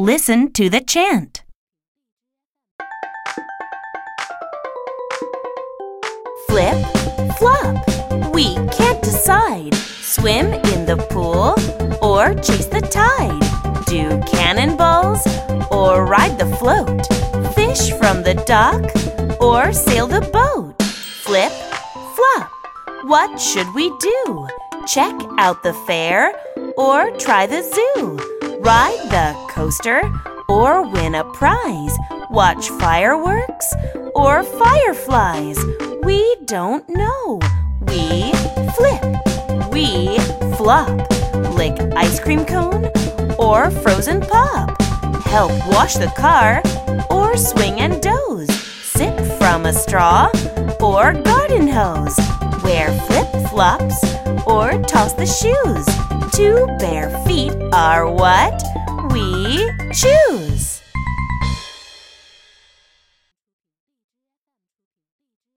Listen to the chant. Flip, flop. We can't decide. Swim in the pool or chase the tide. Do cannonballs or ride the float. Fish from the dock or sail the boat. Flip, flop. What should we do? Check out the fair or try the zoo. Ride the coaster or win a prize. Watch fireworks or fireflies. We don't know. We flip. We flop. Lick ice cream cone or frozen pop. Help wash the car or swing and doze. Sip from a straw or garden hose. Wear flip flops or toss the shoes. Two bare feet are what we choose.